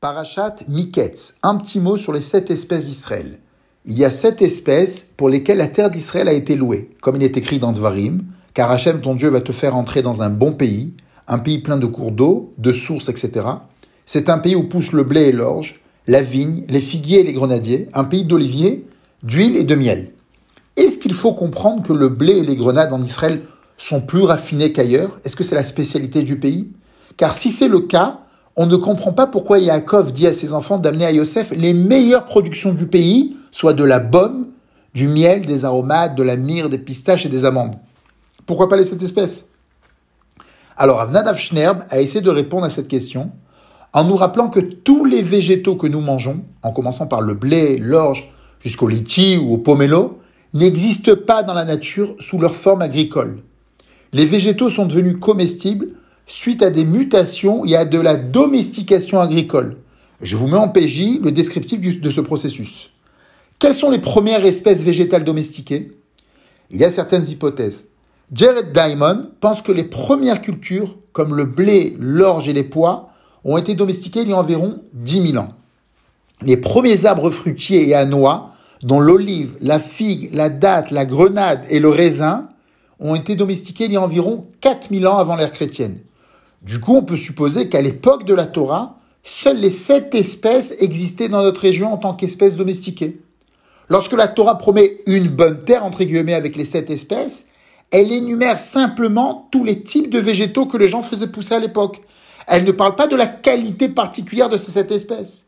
Parachat Miketz, un petit mot sur les sept espèces d'Israël. Il y a sept espèces pour lesquelles la terre d'Israël a été louée, comme il est écrit dans Dvarim, car Hachem, ton Dieu, va te faire entrer dans un bon pays, un pays plein de cours d'eau, de sources, etc. C'est un pays où poussent le blé et l'orge, la vigne, les figuiers et les grenadiers, un pays d'oliviers, d'huile et de miel. Est-ce qu'il faut comprendre que le blé et les grenades en Israël sont plus raffinés qu'ailleurs? Est-ce que c'est la spécialité du pays? Car si c'est le cas, on ne comprend pas pourquoi Yaakov dit à ses enfants d'amener à Yosef les meilleures productions du pays, soit de la baume, du miel, des aromates, de la myrrhe, des pistaches et des amandes. Pourquoi pas les sept espèces? Alors Avnadav Schnerb a essayé de répondre à cette question en nous rappelant que tous les végétaux que nous mangeons, en commençant par le blé, l'orge, jusqu'au litchi ou au pomelo, n'existent pas dans la nature sous leur forme agricole. Les végétaux sont devenus comestibles suite à des mutations et à de la domestication agricole. Je vous mets en PJ le descriptif de ce processus. Quelles sont les premières espèces végétales domestiquées? Il y a certaines hypothèses. Jared Diamond pense que les premières cultures, comme le blé, l'orge et les pois, ont été domestiquées il y a environ 10 000 ans. Les premiers arbres fruitiers et à noix, dont l'olive, la figue, la date, la grenade et le raisin, ont été domestiqués il y a environ 4000 ans avant l'ère chrétienne. Du coup, on peut supposer qu'à l'époque de la Torah, seules les sept espèces existaient dans notre région en tant qu'espèces domestiquées. Lorsque la Torah promet une bonne terre, entre guillemets, avec les sept espèces, elle énumère simplement tous les types de végétaux que les gens faisaient pousser à l'époque. Elle ne parle pas de la qualité particulière de ces sept espèces.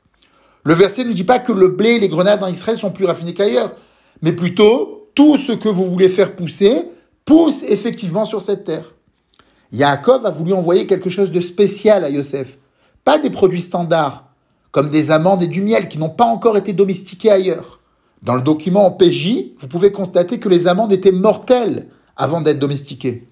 Le verset ne dit pas que le blé et les grenades en Israël sont plus raffinés qu'ailleurs, mais plutôt tout ce que vous voulez faire pousser pousse effectivement sur cette terre. Yaakov a voulu envoyer quelque chose de spécial à Yosef. Pas des produits standards, comme des amandes et du miel qui n'ont pas encore été domestiqués ailleurs. Dans le document en PJ, vous pouvez constater que les amandes étaient mortelles avant d'être domestiquées.